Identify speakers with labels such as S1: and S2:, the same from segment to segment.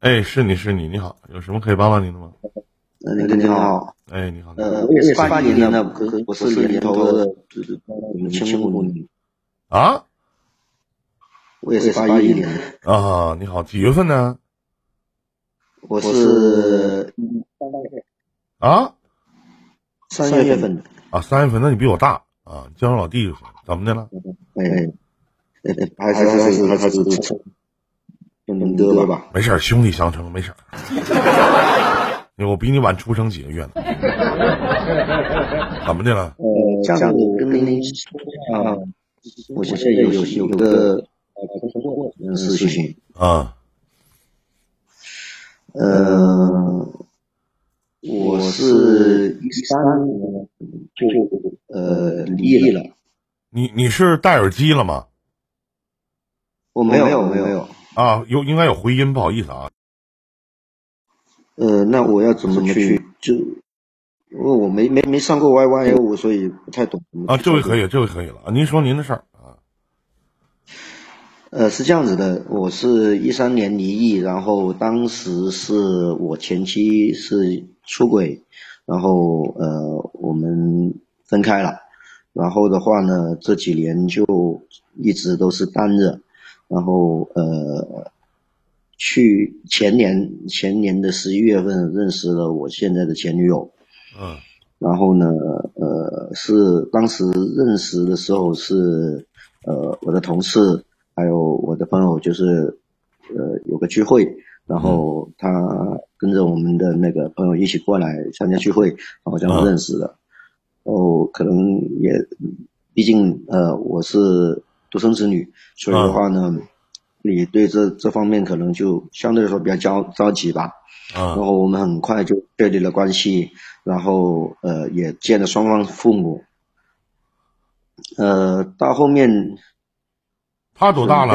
S1: 哎，是你是你，你好，有什么可以帮帮您的吗？
S2: 呃，那个你好，
S1: 哎，你好，
S2: 呃，我也是八一年的，可是我是年头的，就是你们千五年，
S1: 啊，
S2: 我也是八一年的，
S1: 啊，你好，几月份呢？
S2: 我是
S1: 啊，
S2: 三月份的，
S1: 啊，三月份，那你比我大啊，叫上老弟就行。怎么的了？
S2: 哎，哎，还是还是还是称称哥吧，
S1: 没事儿，兄弟相称，没事儿。我比你晚出生几个月呢？怎么的了？
S2: 呃，这样子跟您说啊，我现在有有个呃事情
S1: 啊，
S2: 呃，我是一三年就呃离异了。
S1: 你你是戴耳机了吗？
S2: 我没有没有没有
S1: 啊，有应该有回音，不好意思啊。
S2: 呃，那我要怎么去？就因为我没没没上过 Y Y O，所以不太懂。
S1: 啊，这回可以，这回可以了。您说您的事儿啊。
S2: 呃，是这样子的，我是一三年离异，然后当时是我前妻是出轨，然后呃我们分开了，然后的话呢，这几年就一直都是单着，然后呃。去前年前年的十一月份认识了我现在的前女友，
S1: 嗯，
S2: 然后呢，呃，是当时认识的时候是，呃，我的同事还有我的朋友就是，呃，有个聚会，然后他跟着我们的那个朋友一起过来参加聚会，然后这样认识的，哦，可能也，毕竟呃我是独生子女，所以的话呢。你对这这方面可能就相对来说比较焦着急吧，
S1: 啊，
S2: 然后我们很快就确立了关系，然后呃也见了双方父母，呃到后面，
S1: 他多大了？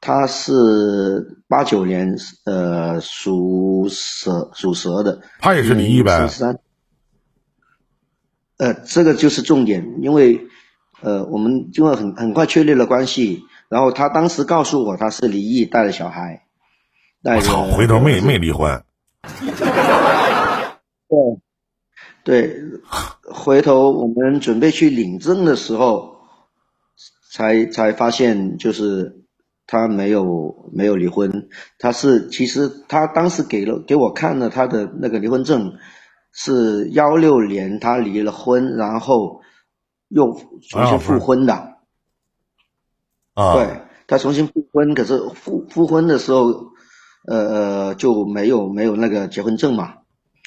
S2: 他是八九年，呃属蛇属蛇的，
S1: 他也是离异呗？
S2: 三，呃这个就是重点，因为呃我们就会很很快确立了关系。然后他当时告诉我他是离异带了小孩，
S1: 我操，回头没没离婚。
S2: 对，对，回头我们准备去领证的时候，才才发现就是他没有没有离婚，他是其实他当时给了给我看了他的那个离婚证，是幺六年他离了婚，然后又重新复婚的。啊对他重新复婚，可是复复婚的时候，呃呃就没有没有那个结婚证嘛，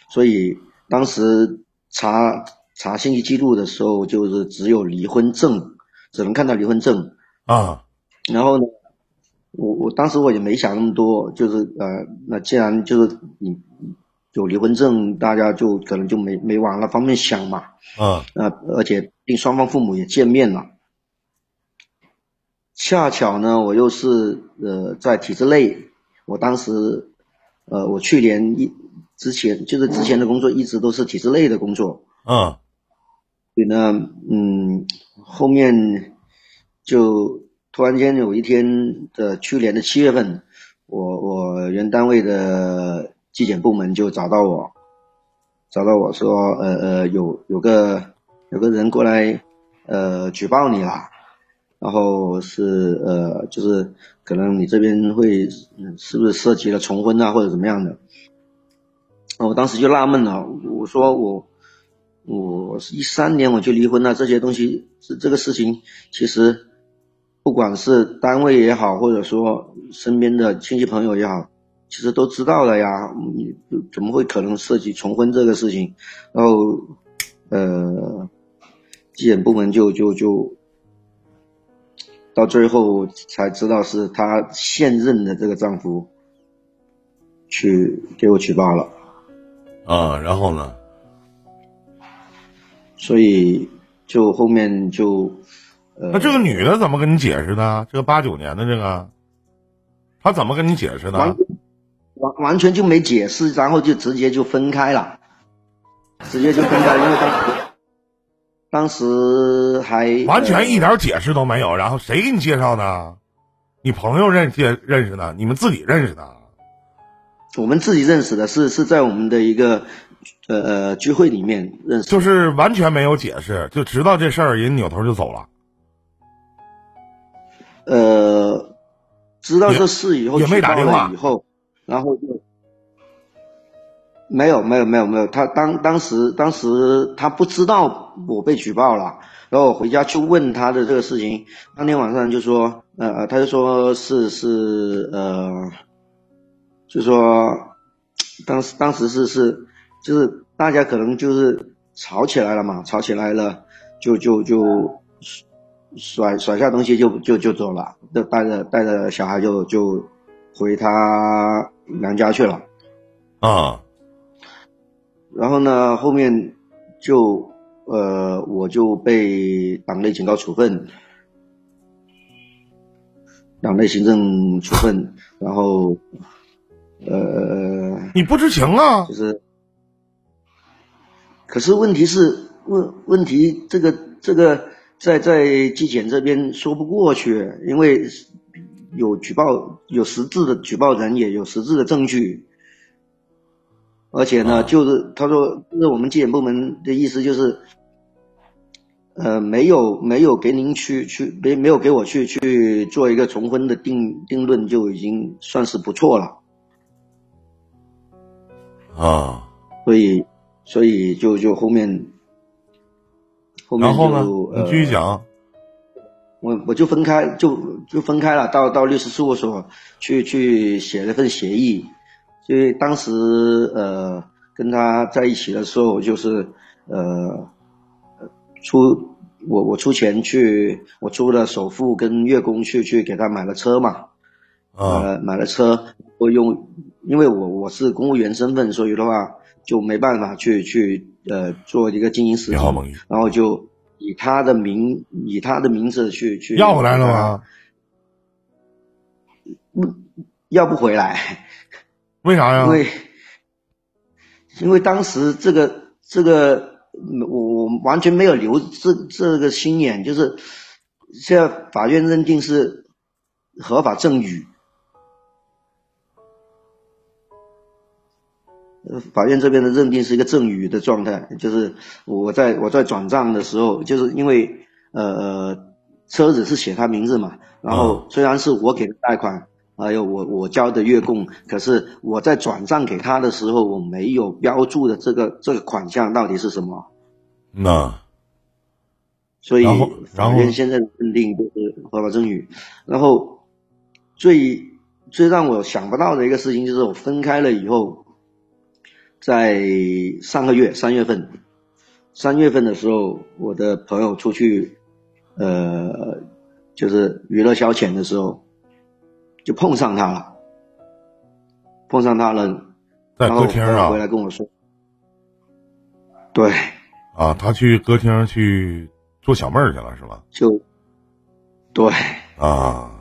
S2: 所以当时查查信息记录的时候，就是只有离婚证，只能看到离婚证
S1: 啊。
S2: 然后呢，我我当时我也没想那么多，就是呃，那既然就是你有离婚证，大家就可能就没没往那方面想嘛。
S1: 啊，
S2: 呃，而且并双方父母也见面了。恰巧呢，我又是呃在体制内，我当时，呃，我去年一之前就是之前的工作一直都是体制内的工作，
S1: 嗯，
S2: 所以呢，嗯，后面就突然间有一天的去年的七月份，我我原单位的纪检部门就找到我，找到我说，呃呃，有有个有个人过来，呃，举报你了。然后是呃，就是可能你这边会是不是涉及了重婚啊，或者怎么样的？我当时就纳闷了，我说我我一三年我就离婚了，这些东西是这个事情，其实不管是单位也好，或者说身边的亲戚朋友也好，其实都知道了呀，你怎么会可能涉及重婚这个事情？然后呃，纪检部门就就就。到最后才知道是她现任的这个丈夫去给我举报了，
S1: 啊，然后呢？
S2: 所以就后面就，呃，
S1: 那这个女的怎么跟你解释的？这个八九年的这个，她怎么跟你解释的？
S2: 完完全就没解释，然后就直接就分开了，直接就分开，因为当时。当时还
S1: 完全一点解释都没有，然后谁给你介绍的？你朋友认识认识的，你们自己认识的？
S2: 我们自己认识的，是是在我们的一个呃呃聚会里面认识，
S1: 就是完全没有解释，就知道这事儿，人扭头就走了。
S2: 呃，知道这事以后，
S1: 也没打电话
S2: 以后，然后就没有没有没有没有，他当当时当时他不知道我被举报了，然后我回家去问他的这个事情，当天晚上就说呃他就说是是呃。就说，当时当时是是，就是大家可能就是吵起来了嘛，吵起来了，就就就甩甩下东西就就就走了，就带着带着小孩就就回他娘家去了，
S1: 啊，
S2: 然后呢后面就呃我就被党内警告处分，党内行政处分，然后。呃，
S1: 你不知情啊？
S2: 就是，可是问题是问问题，这个这个在在纪检这边说不过去，因为有举报有实质的举报人，也有实质的证据，而且呢，就是他说，那我们纪检部门的意思就是，呃，没有没有给您去去没没有给我去去做一个重婚的定定论，就已经算是不错了。
S1: 啊，
S2: 所以，所以就就后面，后面
S1: 就你继续讲。
S2: 我我就分开，就就分开了，到到律师事务所去去写了份协议。所以当时呃跟他在一起的时候，就是呃出我我出钱去，我出了首付跟月供去去给他买了车嘛，呃买了车，我用。因为我我是公务员身份，所以的话就没办法去去呃做一个经营实体，然后就以他的名以他的名字去去
S1: 要回来了吗？
S2: 不要不回来？
S1: 为啥呀？
S2: 因为因为当时这个这个我我完全没有留这这个心眼，就是现在法院认定是合法赠与。法院这边的认定是一个赠与的状态，就是我在我在转账的时候，就是因为呃车子是写他名字嘛，然后虽然是我给的贷款，还有我我交的月供，可是我在转账给他的时候，我没有标注的这个这个款项到底是什么？
S1: 那，
S2: 所以法院现在认定就是合法赠与。然后最最让我想不到的一个事情就是我分开了以后。在上个月三月份，三月份的时候，我的朋友出去，呃，就是娱乐消遣的时候，就碰上他了，碰上他了，
S1: 在歌厅啊，
S2: 回来跟我说，对，
S1: 啊，他去歌厅去做小妹儿去了，是吧？
S2: 就，对，
S1: 啊。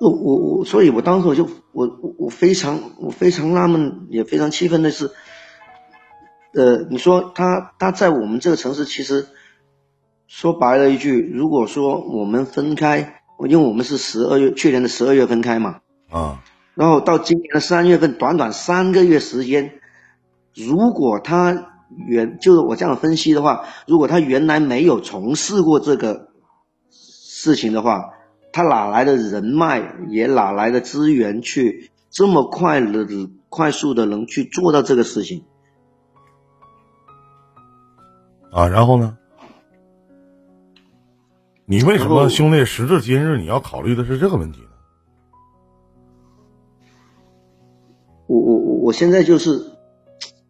S2: 我我我，所以我当时我就我我我非常我非常纳闷，也非常气愤的是，呃，你说他他在我们这个城市，其实说白了一句，如果说我们分开，因为我们是十二月去年的十二月分开嘛，
S1: 啊，
S2: 然后到今年的三月份，短短三个月时间，如果他原就是我这样分析的话，如果他原来没有从事过这个事情的话。他哪来的人脉，也哪来的资源去这么快的、快速的能去做到这个事情？
S1: 啊，然后呢？你为什么兄弟时至今日你要考虑的是这个问题呢？
S2: 我我我我现在就是，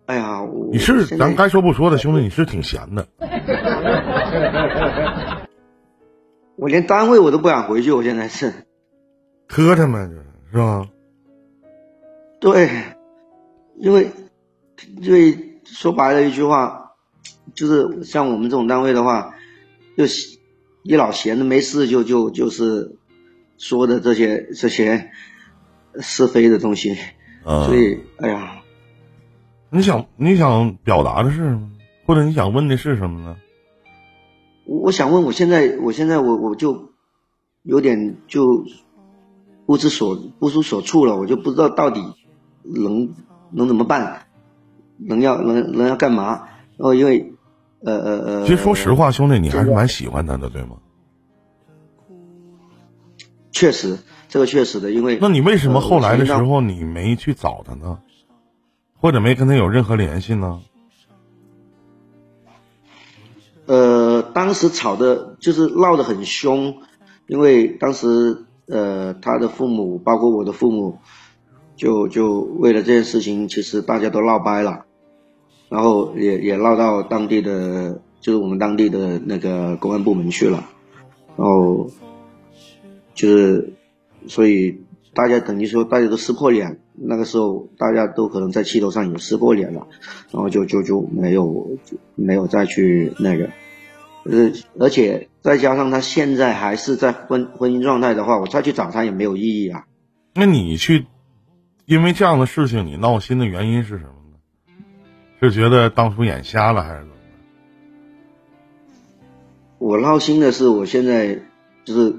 S2: 哎呀，
S1: 你是咱该说不说的兄弟，你是挺闲的。
S2: 我连单位我都不敢回去，我现在是，
S1: 磕碜嘛，是吧？
S2: 对，因为，因为说白了一句话，就是像我们这种单位的话，就一老闲着没事就就就是说的这些这些是非的东西，所以哎呀，
S1: 你想你想表达的是什么？或者你想问的是什么呢？
S2: 我想问，我现在，我现在，我我就，有点就不知所不知所措了，我就不知道到底能能怎么办，能要能能要干嘛？然后因为呃呃呃，
S1: 其实说实话，兄弟，你还是蛮喜欢他的，对吗？
S2: 确实，这个确实的，因为
S1: 那你为什么后来的时候你没去找他呢？或者没跟他有任何联系呢？
S2: 呃，当时吵的就是闹得很凶，因为当时呃他的父母包括我的父母，就就为了这件事情，其实大家都闹掰了，然后也也闹到当地的就是我们当地的那个公安部门去了，然后。就是，所以大家等于说大家都撕破脸，那个时候大家都可能在气头上有撕过脸了，然后就就就没有没有再去那个，呃，而且再加上他现在还是在婚婚姻状态的话，我再去找他也没有意义啊。
S1: 那你去，因为这样的事情你闹心的原因是什么呢？是觉得当初眼瞎了还是怎么？
S2: 我闹心的是我现在就是。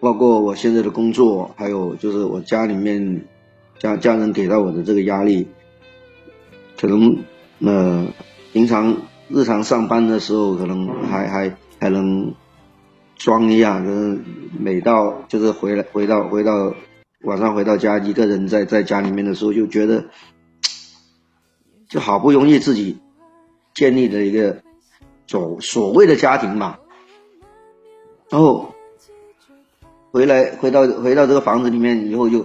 S2: 包括我现在的工作，还有就是我家里面家家人给到我的这个压力，可能呃平常日常上班的时候，可能还还还能装一下，可是每到就是回来回到回到晚上回到家，一个人在在家里面的时候，就觉得就好不容易自己建立的一个所所谓的家庭嘛，然后。回来，回到回到这个房子里面以后，就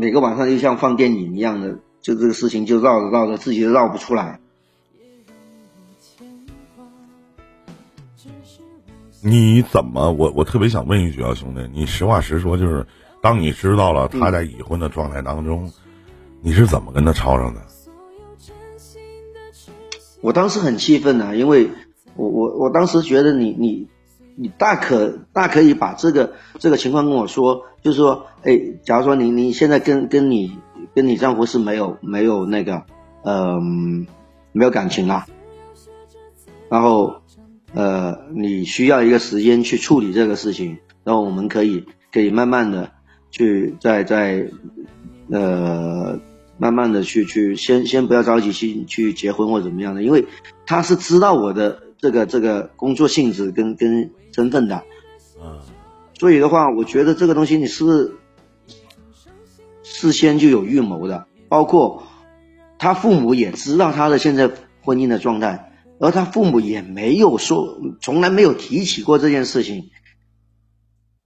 S2: 每个晚上就像放电影一样的，就这个事情就绕着绕着，自己都绕不出来。
S1: 你怎么？我我特别想问一句啊，兄弟，你实话实说，就是当你知道了他在已婚的状态当中，你是怎么跟他吵吵的？
S2: 我当时很气愤啊，因为我我我当时觉得你你。你大可大可以把这个这个情况跟我说，就是说，哎，假如说你你现在跟跟你跟你丈夫是没有没有那个，嗯，没有感情啊，然后，呃，你需要一个时间去处理这个事情，然后我们可以可以慢慢的去再再，呃，慢慢的去去先先不要着急去去结婚或怎么样的，因为他是知道我的这个这个工作性质跟跟。身份的，嗯，所以的话，我觉得这个东西你是事先就有预谋的，包括他父母也知道他的现在婚姻的状态，而他父母也没有说，从来没有提起过这件事情。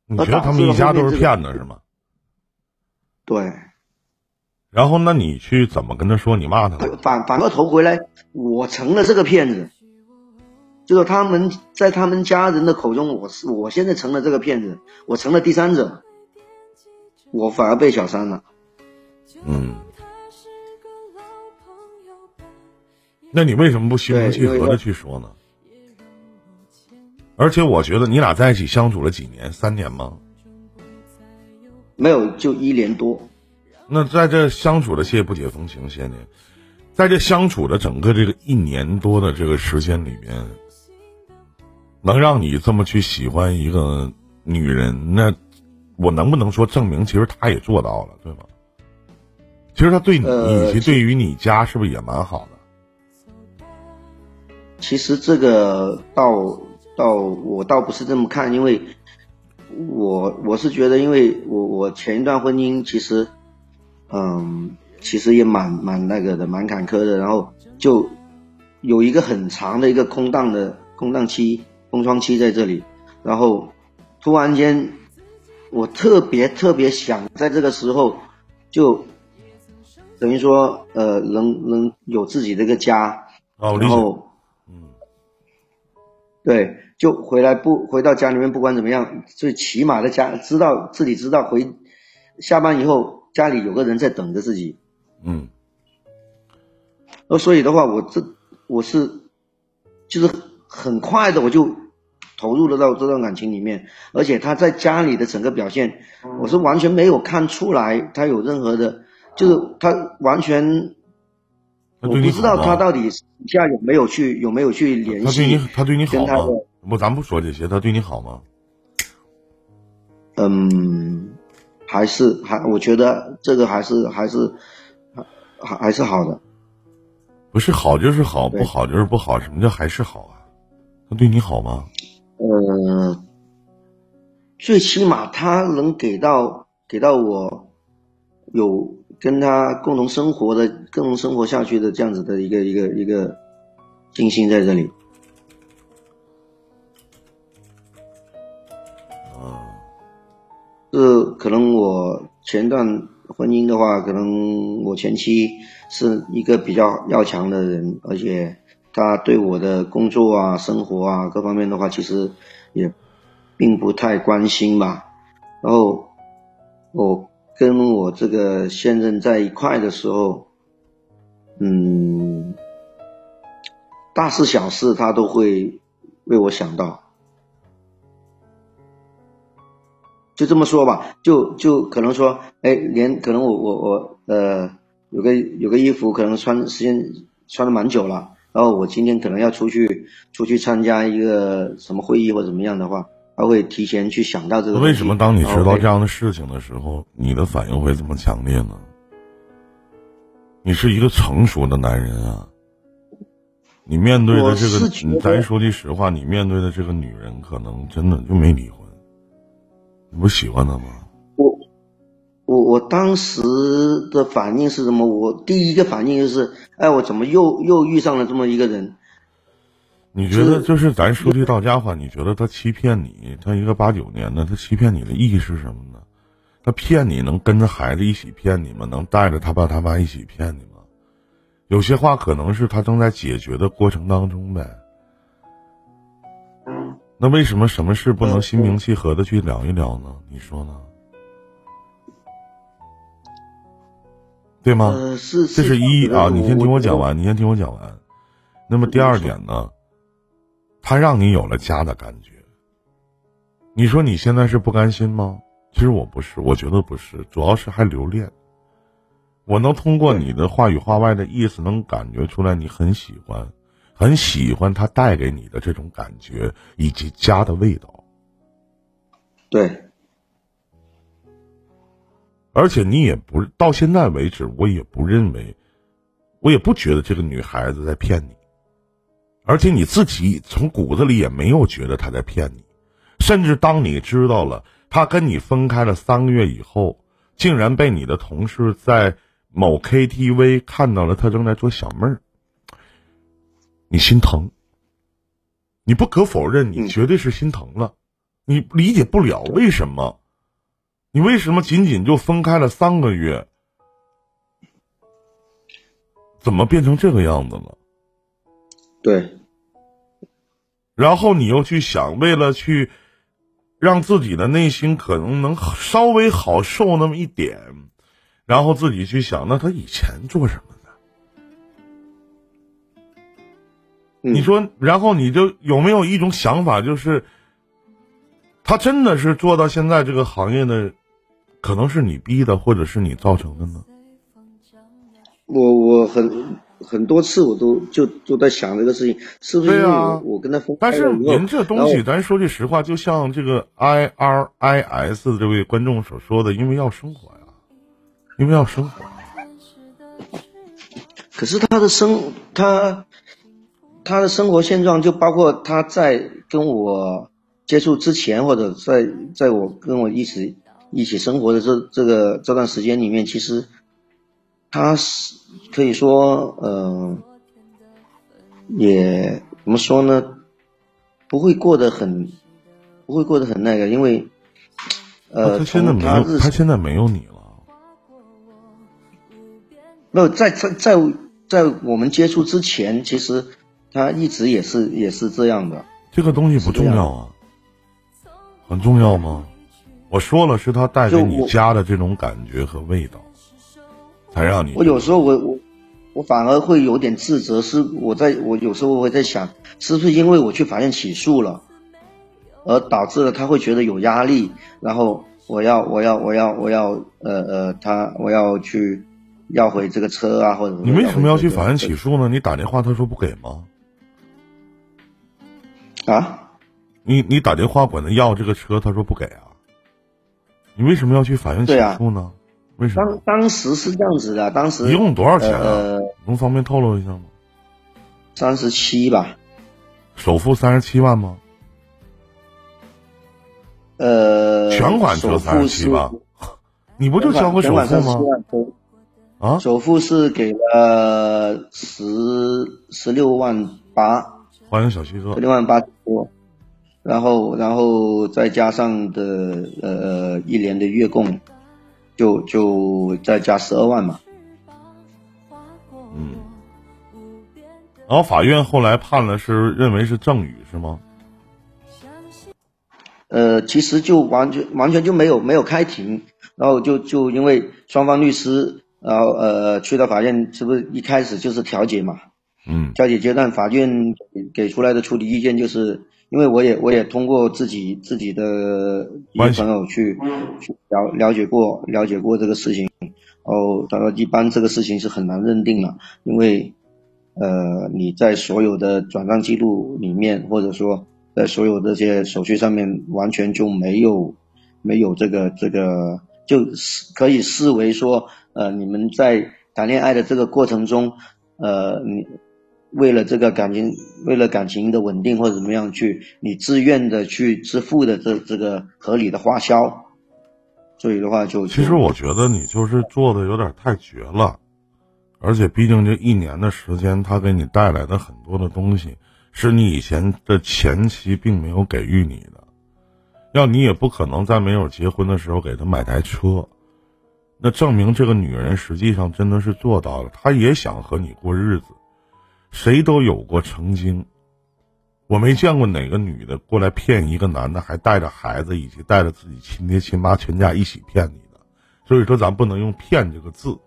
S1: 你觉得他们一家都是骗子是吗？
S2: 对。
S1: 然后，那你去怎么跟他说？你骂他？
S2: 反反过头回来，我成了这个骗子。就是他们在他们家人的口中，我是我现在成了这个骗子，我成了第三者，我反而被小三了。
S1: 嗯，那你为什么不心平气和的去说呢？而且我觉得你俩在一起相处了几年？三年吗？
S2: 没有，就一年多。
S1: 那在这相处的谢不解风情些年，在这相处的整个这个一年多的这个时间里面。能让你这么去喜欢一个女人，那我能不能说证明其实他也做到了，对吗？其实他对你以及对于你家是不是也蛮好的？
S2: 其实这个倒倒我倒不是这么看，因为我我是觉得，因为我我前一段婚姻其实，嗯，其实也蛮蛮那个的，蛮坎坷的，然后就有一个很长的一个空档的空档期。空窗期在这里，然后突然间，我特别特别想在这个时候，就等于说，呃，能能有自己的一个家，然后，嗯，对，就回来不回到家里面，不管怎么样，最起码的家知道自己知道回下班以后家里有个人在等着自己，嗯，那所以的话，我这我是就是很快的我就。投入了到这段感情里面，而且他在家里的整个表现，我是完全没有看出来他有任何的，就是他完全，我不知道他到底下有没有去有没有去联
S1: 系。他对你，他对你好吗？不，咱不说这些，他对你好吗？
S2: 嗯，还是还，我觉得这个还是还是还还是好的。
S1: 不是好就是好，不好就是不好。什么叫还是好啊？他对你好吗？
S2: 呃，最起码他能给到给到我有跟他共同生活的、共同生活下去的这样子的一个一个一个信心在这里。是可能我前段婚姻的话，可能我前妻是一个比较要强的人，而且他对我的工作啊、生活啊各方面的话，其实也并不太关心吧。然后我跟我这个现任在一块的时候，嗯，大事小事他都会为我想到。就这么说吧，就就可能说，哎，连可能我我我呃，有个有个衣服可能穿时间穿的蛮久了，然后我今天可能要出去出去参加一个什么会议或怎么样的话，他会提前去想到这个。
S1: 为什么当你知道这样的事情的时候，你的反应会这么强烈呢？你是一个成熟的男人啊，你面对的这个，咱说句实话，你面对的这个女人可能真的就没离婚。你不喜欢她吗？
S2: 我，我我当时的反应是什么？我第一个反应就是，哎，我怎么又又遇上了这么一个人？
S1: 你觉得就是咱说句到家话，你觉得他欺骗你？他一个八九年的，他欺骗你的意义是什么呢？他骗你能跟着孩子一起骗你吗？能带着他爸他妈一起骗你吗？有些话可能是他正在解决的过程当中呗。那为什么什么事不能心平气和的去聊一聊呢？你说呢？对吗？
S2: 是，
S1: 这是一啊！你先听我讲完，你先听我讲完。那么第二点呢？他让你有了家的感觉。你说你现在是不甘心吗？其实我不是，我觉得不是，主要是还留恋。我能通过你的话语话外的意思，能感觉出来你很喜欢。很喜欢他带给你的这种感觉以及家的味道，
S2: 对。
S1: 而且你也不到现在为止，我也不认为，我也不觉得这个女孩子在骗你，而且你自己从骨子里也没有觉得她在骗你，甚至当你知道了她跟你分开了三个月以后，竟然被你的同事在某 KTV 看到了她正在做小妹儿。你心疼，你不可否认，你绝对是心疼了。你理解不了为什么，你为什么仅仅就分开了三个月，怎么变成这个样子了？
S2: 对。
S1: 然后你又去想，为了去让自己的内心可能能稍微好受那么一点，然后自己去想，那他以前做什么？你说，然后你就有没有一种想法，就是他真的是做到现在这个行业的，可能是你逼的，或者是你造成的呢？
S2: 我我很很多次我都就都在想这个事情，是不是因为我跟他分
S1: 但是您这东西，咱说句实话，就像这个 I R I S 这位观众所说的，因为要生活呀，因为要生活。
S2: 可是他的生他。他的生活现状就包括他在跟我接触之前，或者在在我跟我一起一起生活的这这个这段时间里面，其实他是可以说，呃，也怎么说呢？不会过得很，不会过得很那个，因为，呃，
S1: 他现在没有，他现在没有你了。
S2: 没有在在在在我们接触之前，其实。他一直也是也是这样的，
S1: 这个东西不重要啊，很重要吗？我说了，是他带给你家的这种感觉和味道，才让你。
S2: 我有时候我我我反而会有点自责，是我在我有时候我会在想，是不是因为我去法院起诉了，而导致了他会觉得有压力，然后我要我要我要我要呃呃他我要去要回这个车啊或者
S1: 你为什么要去法院起诉呢？你打电话他说不给吗？
S2: 啊，
S1: 你你打电话管他要这个车，他说不给啊。你为什么要去法院起诉呢？为什
S2: 么？当当时是这样子的，当时
S1: 一共多少钱
S2: 啊？
S1: 能方便透露一下吗？
S2: 三十七吧。
S1: 首付三十七万吗？
S2: 呃，
S1: 全款只有三十七万？你不就交个首付吗？啊，
S2: 首付是给了十十六万八。
S1: 欢迎小七哥。
S2: 十六万八多，然后然后再加上的呃一年的月供，就就再加十二万嘛。
S1: 嗯。然后法院后来判了，是认为是赠与是吗？
S2: 呃，其实就完全完全就没有没有开庭，然后就就因为双方律师，然后呃去到法院，是不是一开始就是调解嘛？
S1: 嗯。
S2: 调解阶段，法院给出来的处理意见就是，因为我也我也通过自己自己的一些朋友去去了了解过了解过这个事情，哦，他说一般这个事情是很难认定了，因为。呃，你在所有的转账记录里面，或者说在所有这些手续上面，完全就没有没有这个这个，就是可以视为说，呃，你们在谈恋爱的这个过程中，呃，你为了这个感情，为了感情的稳定或者怎么样去，你自愿的去支付的这这个合理的花销，所以的话就
S1: 其实我觉得你就是做的有点太绝了。而且，毕竟这一年的时间，他给你带来的很多的东西，是你以前的前妻并没有给予你的。要你也不可能在没有结婚的时候给他买台车，那证明这个女人实际上真的是做到了，她也想和你过日子。谁都有过曾经，我没见过哪个女的过来骗一个男的，还带着孩子以及带着自己亲爹亲妈全家一起骗你的。所以说，咱不能用“骗”这个字。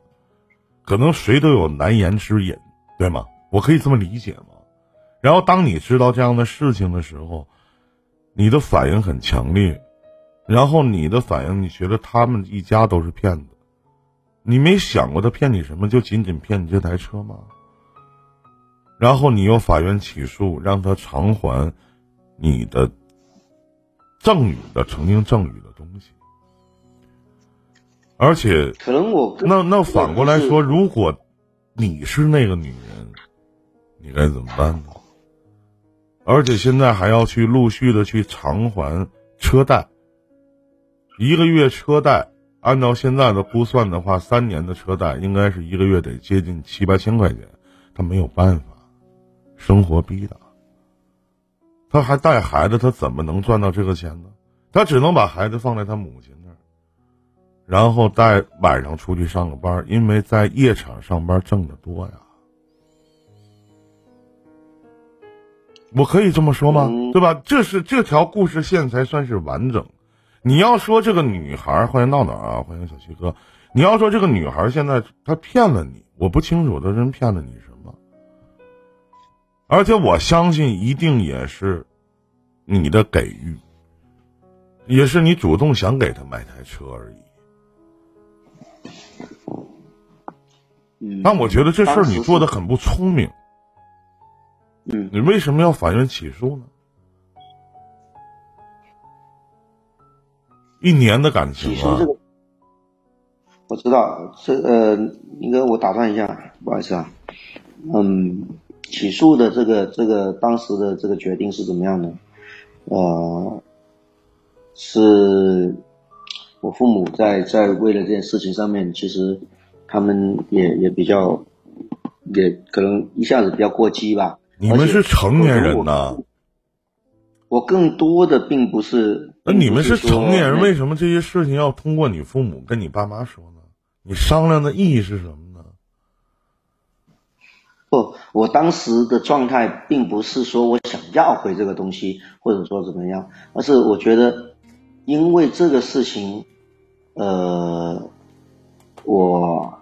S1: 可能谁都有难言之隐，对吗？我可以这么理解吗？然后当你知道这样的事情的时候，你的反应很强烈，然后你的反应，你觉得他们一家都是骗子，你没想过他骗你什么？就仅仅骗你这台车吗？然后你由法院起诉，让他偿还你的赠与的曾经赠与的东西。而且，
S2: 可能我
S1: 那那反过来说，如果你是那个女人，你该怎么办呢？而且现在还要去陆续的去偿还车贷，一个月车贷，按照现在的估算的话，三年的车贷应该是一个月得接近七八千块钱，他没有办法，生活逼的，他还带孩子，他怎么能赚到这个钱呢？他只能把孩子放在他母亲那儿。然后带晚上出去上个班，因为在夜场上班挣得多呀。我可以这么说吗？对吧？这是这条故事线才算是完整。你要说这个女孩，欢迎闹闹啊，欢迎小七哥。你要说这个女孩现在她骗了你，我不清楚她真骗了你什么。而且我相信一定也是你的给予，也是你主动想给他买台车而已。但我觉得这事儿你做的很不聪明。
S2: 嗯，
S1: 你为什么要法院起诉呢？一年的感情
S2: 啊！我知道，这呃，应该我打断一下，不好意思啊。嗯，起诉的这个这个当时的这个决定是怎么样的？呃，是我父母在在为了这件事情上面，其实。他们也也比较，也可能一下子比较过激吧。
S1: 你们是成年人呐。
S2: 我更多的并不是。
S1: 那你们是成年人，为什么这些事情要通过你父母跟你爸妈说呢？你商量的意义是什么呢？
S2: 不，我当时的状态并不是说我想要回这个东西，或者说怎么样，而是我觉得，因为这个事情，呃。我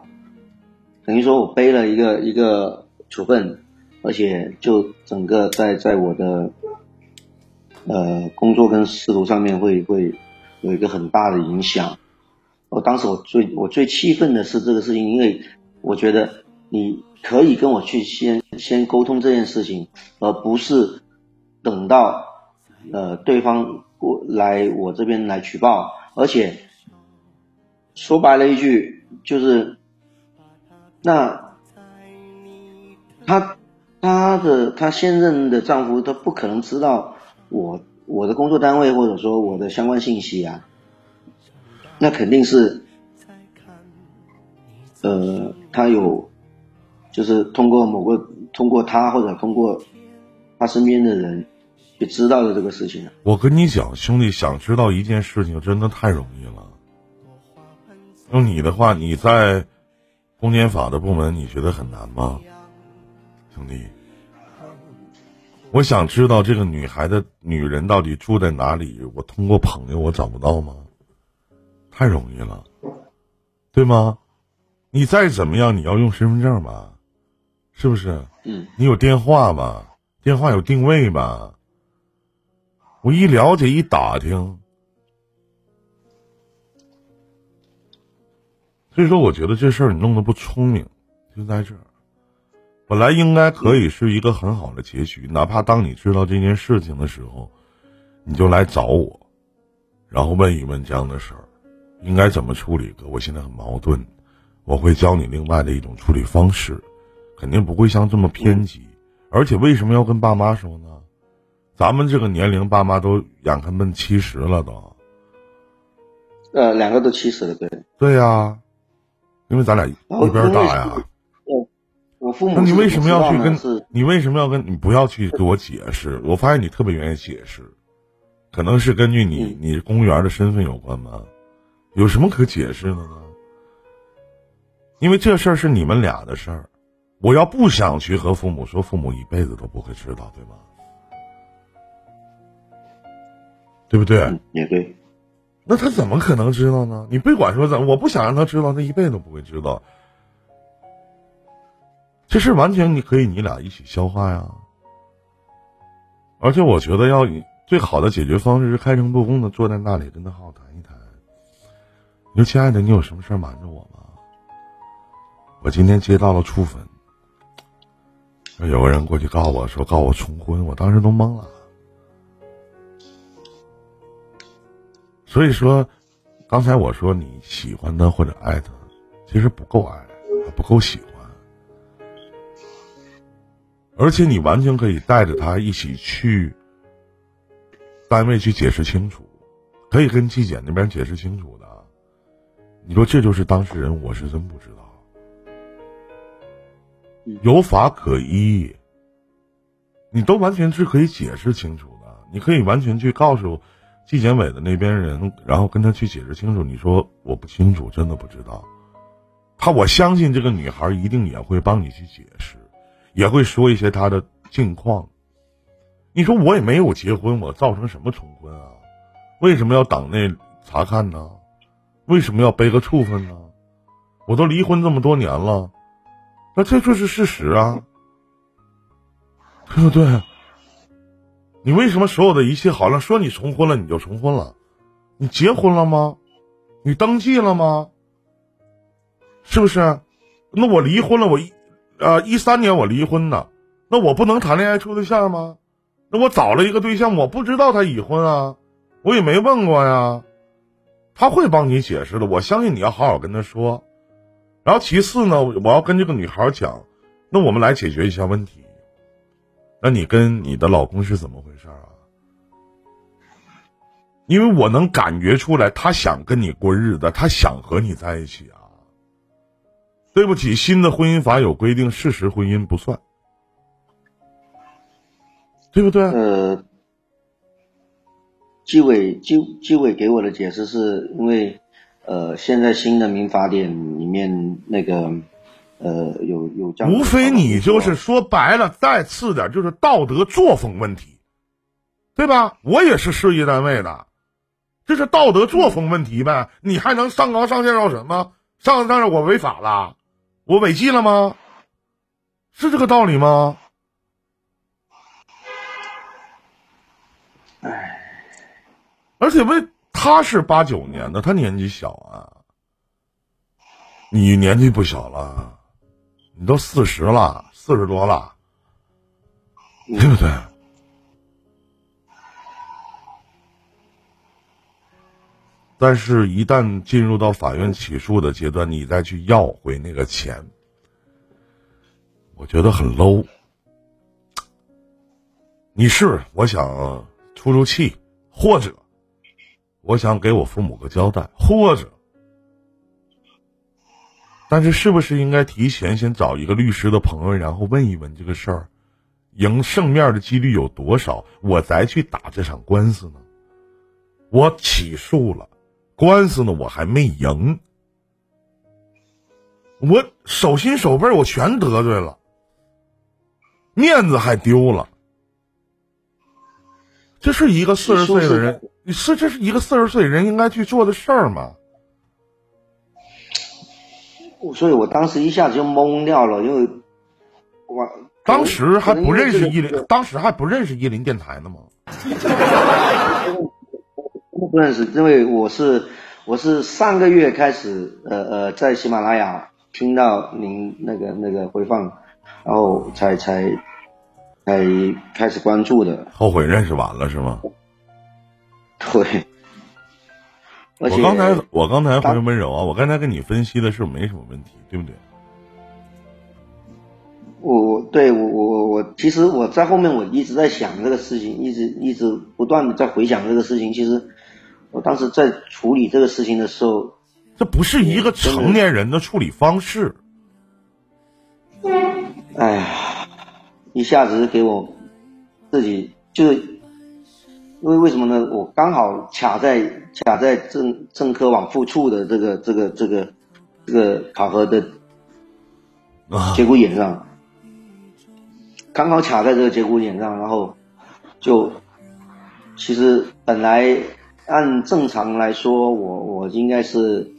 S2: 等于说，我背了一个一个处分，而且就整个在在我的呃工作跟仕途上面会会有一个很大的影响。我当时我最我最气愤的是这个事情，因为我觉得你可以跟我去先先沟通这件事情，而不是等到呃对方过来我这边来举报，而且。说白了一句就是，那她她的她现任的丈夫，他不可能知道我我的工作单位或者说我的相关信息啊，那肯定是，呃，他有，就是通过某个通过他或者通过他身边的人。也知道了这个事情。
S1: 我跟你讲，兄弟，想知道一件事情真的太容易了。用你的话，你在公检法的部门，你觉得很难吗？兄弟，我想知道这个女孩的女人到底住在哪里。我通过朋友，我找不到吗？太容易了，对吗？你再怎么样，你要用身份证吧，是不是？
S2: 嗯。
S1: 你有电话吧？电话有定位吧？我一了解一打听，所以说我觉得这事儿你弄得不聪明，就在这儿。本来应该可以是一个很好的结局，哪怕当你知道这件事情的时候，你就来找我，然后问一问这样的事儿应该怎么处理。哥，我现在很矛盾，我会教你另外的一种处理方式，肯定不会像这么偏激。而且为什么要跟爸妈说呢？咱们这个年龄，爸妈都眼看奔七十了，都。
S2: 呃，两个都七十了，对。
S1: 对呀，因为咱俩一边大呀。
S2: 我父母。
S1: 那你为什么要去跟？你为什么要跟？你不要去给我解释。我发现你特别愿意解释，可能是根据你你公务员的身份有关吧？有什么可解释的呢？因为这事儿是你们俩的事儿，我要不想去和父母说，父母一辈子都不会知道，对吗？对不对？
S2: 也对。
S1: 那他怎么可能知道呢？你别管说怎，我不想让他知道，他一辈子都不会知道。这事完全你可以你俩一起消化呀。而且我觉得要最好的解决方式是开诚布公的坐在那里跟他好好谈一谈。你说亲爱的，你有什么事瞒着我吗？我今天接到了处分，有个人过去告我说告我重婚，我当时都懵了。所以说，刚才我说你喜欢他或者爱他，其实不够爱，不够喜欢。而且你完全可以带着他一起去单位去解释清楚，可以跟纪检那边解释清楚的。你说这就是当事人，我是真不知道。有法可依，你都完全是可以解释清楚的。你可以完全去告诉。纪检委的那边人，然后跟他去解释清楚。你说我不清楚，真的不知道。他我相信这个女孩一定也会帮你去解释，也会说一些她的近况。你说我也没有结婚，我造成什么重婚啊？为什么要党内查看呢？为什么要背个处分呢？我都离婚这么多年了，那这就是事实啊，对不对？你为什么所有的一切好像说你重婚了你就重婚了？你结婚了吗？你登记了吗？是不是？那我离婚了，我一啊一三年我离婚的，那我不能谈恋爱处对象吗？那我找了一个对象，我不知道他已婚啊，我也没问过呀。他会帮你解释的，我相信你要好好跟他说。然后其次呢，我要跟这个女孩讲，那我们来解决一下问题。那你跟你的老公是怎么回事啊？因为我能感觉出来，他想跟你过日子，他想和你在一起啊。对不起，新的婚姻法有规定，事实婚姻不算，对不对？
S2: 呃，纪委纪纪委给我的解释是因为，呃，现在新的民法典里面那个。呃，有有这样，
S1: 无非你就是说白了，再次点就是道德作风问题，对吧？我也是事业单位的，这是道德作风问题呗。你还能上纲上线要什么？上上线我违法了，我违纪了吗？是这个道理吗？
S2: 哎，
S1: 而且为他是八九年的，他年纪小啊，你年纪不小了。你都四十了，四十多了，对不对？但是，一旦进入到法院起诉的阶段，你再去要回那个钱，我觉得很 low。你是我想出出气，或者我想给我父母个交代，或者，但是是不是应该提前先找一个律师的朋友，然后问一问这个事儿，赢胜面的几率有多少，我再去打这场官司呢？我起诉了。官司呢，我还没赢，我手心手背我全得罪了，面子还丢了。这是一个四十岁的人，是这是一个四十岁人应该去做的事儿吗？
S2: 所以我当时一下子就懵掉了，因为我
S1: 当时还不认识伊林，当时还不认识伊林电台呢吗？
S2: 不认识，因为我是我是上个月开始，呃呃，在喜马拉雅听到您那个那个回放，然后才才才开始关注的。
S1: 后悔认识晚了是吗？
S2: 对。
S1: 我刚才我刚才很温柔啊，我刚才跟你分析的是没什么问题，对不对？
S2: 我我对我我我我，其实我在后面我一直在想这个事情，一直一直不断的在回想这个事情，其实。我当时在处理这个事情的时候，
S1: 这不是一个成年人的处理方式。
S2: 哎呀，一下子给我自己就是，因为为什么呢？我刚好卡在卡在政政科往复处的这个这个这个这个考核的节骨眼上，刚好卡在这个节骨眼上，然后就其实本来。按正常来说，我我应该是，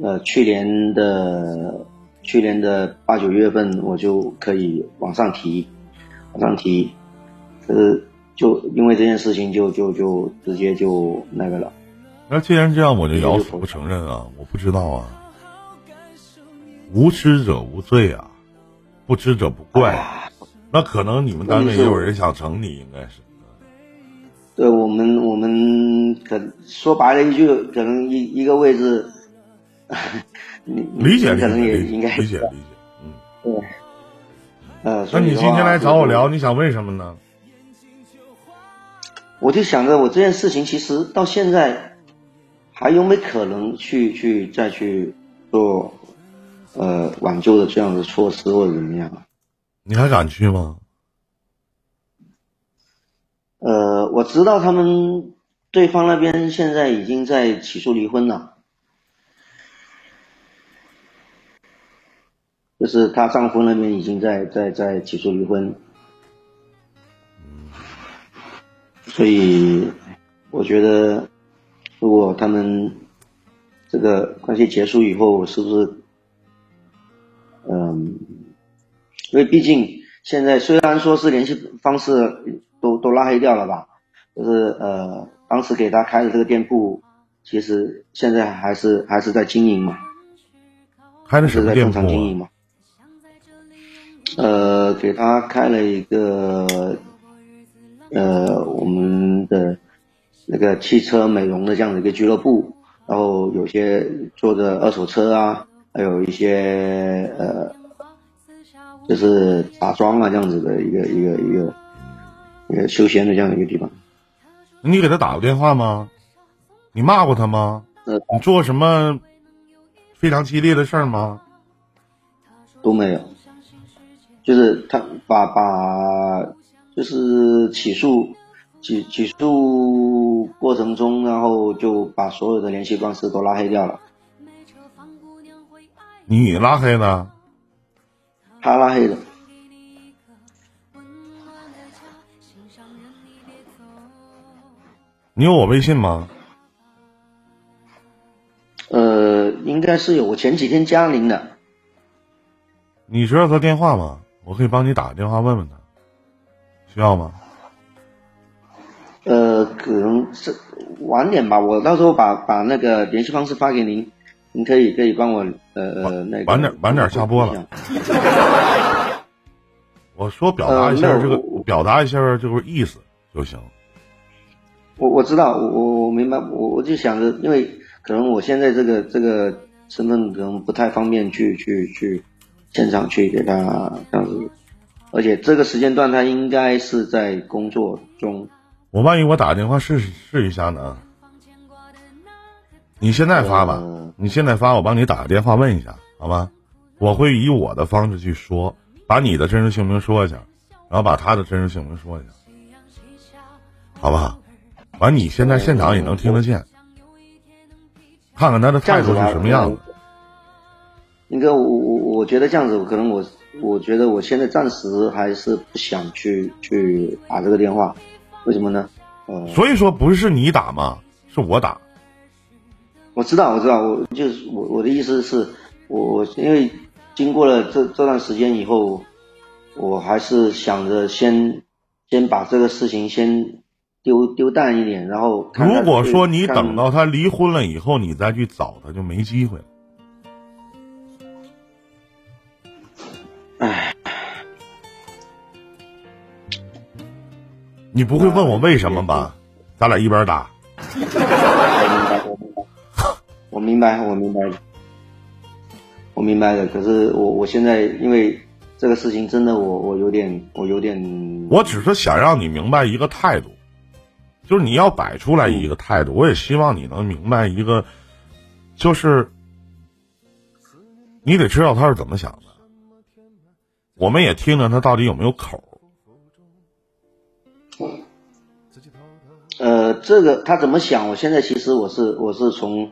S2: 呃，去年的去年的八九月份我就可以往上提，往上提，可是就因为这件事情就就就直接就那个了。
S1: 那既然这样，我就咬死不承认啊！我不知道啊，无知者无罪啊，不知者不怪。那可能你们单位也有人想整你，应该是。
S2: 对我们，我们可说白了一句，可能一一个位置，
S1: 理解
S2: 可能也应该
S1: 理解理解，
S2: 嗯，对，呃，
S1: 那你今天来找我聊，你想问什么呢？
S2: 我就想着，我这件事情其实到现在还有没可能去去再去做呃挽救的这样的措施或者怎么样？
S1: 你还敢去吗？
S2: 呃，我知道他们对方那边现在已经在起诉离婚了，就是她丈夫那边已经在在在起诉离婚，所以我觉得，如果他们这个关系结束以后，是不是，嗯，因为毕竟现在虽然说是联系方式。都都拉黑掉了吧？就是呃，当时给他开的这个店铺，其实现在还是还是在经营嘛，
S1: 开的是
S2: 在正常经营嘛。呃，给他开了一个呃我们的那个汽车美容的这样的一个俱乐部，然后有些做的二手车啊，还有一些呃，就是打桩啊这样子的一个一个一个。一个，休闲的这样一个地方，
S1: 你给他打过电话吗？你骂过他吗？
S2: 呃，
S1: 你做什么非常激烈的事儿吗？
S2: 都没有，就是他把把就是起诉起起诉过程中，然后就把所有的联系方式都拉黑掉了。
S1: 你拉黑的？
S2: 他拉黑的。
S1: 你有我微信吗？
S2: 呃，应该是有。我前几天加您的。
S1: 你知道他电话吗？我可以帮你打个电话问问他，需要吗？
S2: 呃，可能是晚点吧。我到时候把把那个联系方式发给您，您可以可以帮我呃呃那个
S1: 晚点晚点下播了。我说表达一下这个，表达一下这个意思就行。
S2: 我我知道，我我我明白，我我就想着，因为可能我现在这个这个身份可能不太方便去去去现场去给他这样子，而且这个时间段他应该是在工作中。
S1: 我万一我打电话试试一下呢？你现在发吧，你现在发，我帮你打个电话问一下，好吗？我会以我的方式去说，把你的真实姓名说一下，然后把他的真实姓名说一下，好不好？完，你现在现场也能听得见，看看他的态度是什么样子。
S2: 应该我我我觉得这样子，可能我我觉得我现在暂时还是不想去去打这个电话，为什么呢？呃，
S1: 所以说不是你打吗？是我打。
S2: 我知道，我知道，我就是我我的意思是，我我因为经过了这这段时间以后，我还是想着先先把这个事情先丢丢淡一点，然后
S1: 如果说你等到他离婚了以后，你再去找他就没机会了。
S2: 唉，
S1: 你不会问我为什么吧？咱俩一边打。
S2: 我明白，我明白，我明白的。可是我我现在因为这个事情，真的我我有点我有点。
S1: 我只是想让你明白一个态度，就是你要摆出来一个态度。我也希望你能明白一个，就是你得知道他是怎么想的。我们也听听他到底有没有口。
S2: 呃，这个他怎么想？我现在其实我是我是从。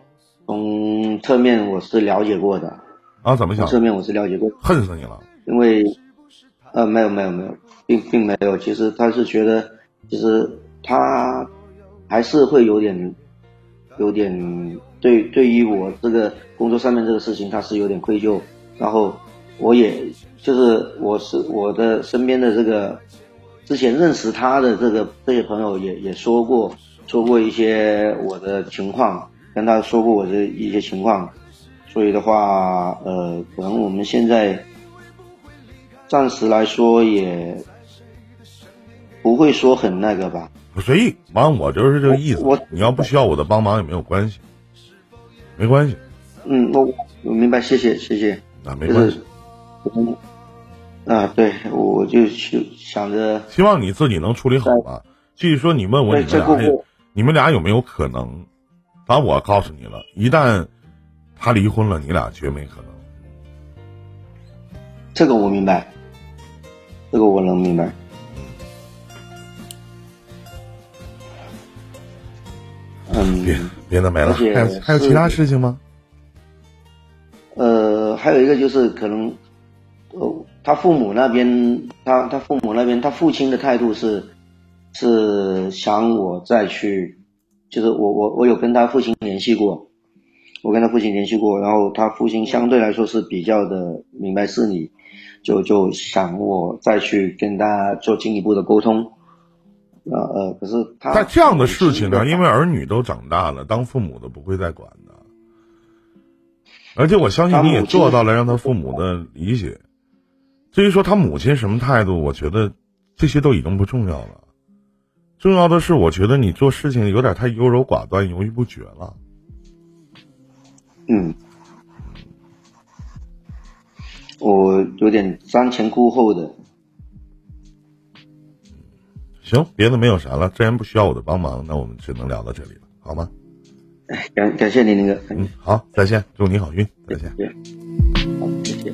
S2: 从侧面我是了解过的，
S1: 啊，怎么想？
S2: 侧面我是了解过，
S1: 恨死你了。
S2: 因为，呃，没有没有没有，并并没有。其实他是觉得，其实他还是会有点，有点对对于我这个工作上面这个事情，他是有点愧疚。然后我也就是我是我的身边的这个之前认识他的这个这些朋友也也说过说过一些我的情况。跟他说过我的一些情况，所以的话，呃，可能我们现在暂时来说也不会说很那个吧。
S1: 随意，完我就是这个意思。
S2: 我
S1: 你要不需要我的帮忙也没有关系，没关系。
S2: 嗯，我我明白，谢谢谢谢。
S1: 啊，没关系。
S2: 啊，对，我就去想着，
S1: 希望你自己能处理好吧。继续说，你问我你们俩，你们俩有没有可能？反正我告诉你了，一旦他离婚了，你俩绝没可能。
S2: 这个我明白，这个我能明白。嗯，
S1: 别别的没了，还有还有其他事情吗？
S2: 呃，还有一个就是可能，呃，他父母那边，他他父母那边，他父亲的态度是是想我再去。就是我我我有跟他父亲联系过，我跟他父亲联系过，然后他父亲相对来说是比较的明白事理，就就想我再去跟他做进一步的沟通，呃呃，可是他
S1: 在这样的事情呢，因为儿女都长大了，当父母的不会再管的，而且我相信你也做到了让他父母的理解。至于说他母亲什么态度，我觉得这些都已经不重要了。重要的是，我觉得你做事情有点太优柔寡断、犹豫不决了。
S2: 嗯，我有点瞻前顾后的。
S1: 行，别的没有啥了。既然不需要我的帮忙，那我们只能聊到这里了，好吗？
S2: 感感谢你，林哥。
S1: 嗯，好，再见，祝你好运，再见。
S2: 好，谢谢。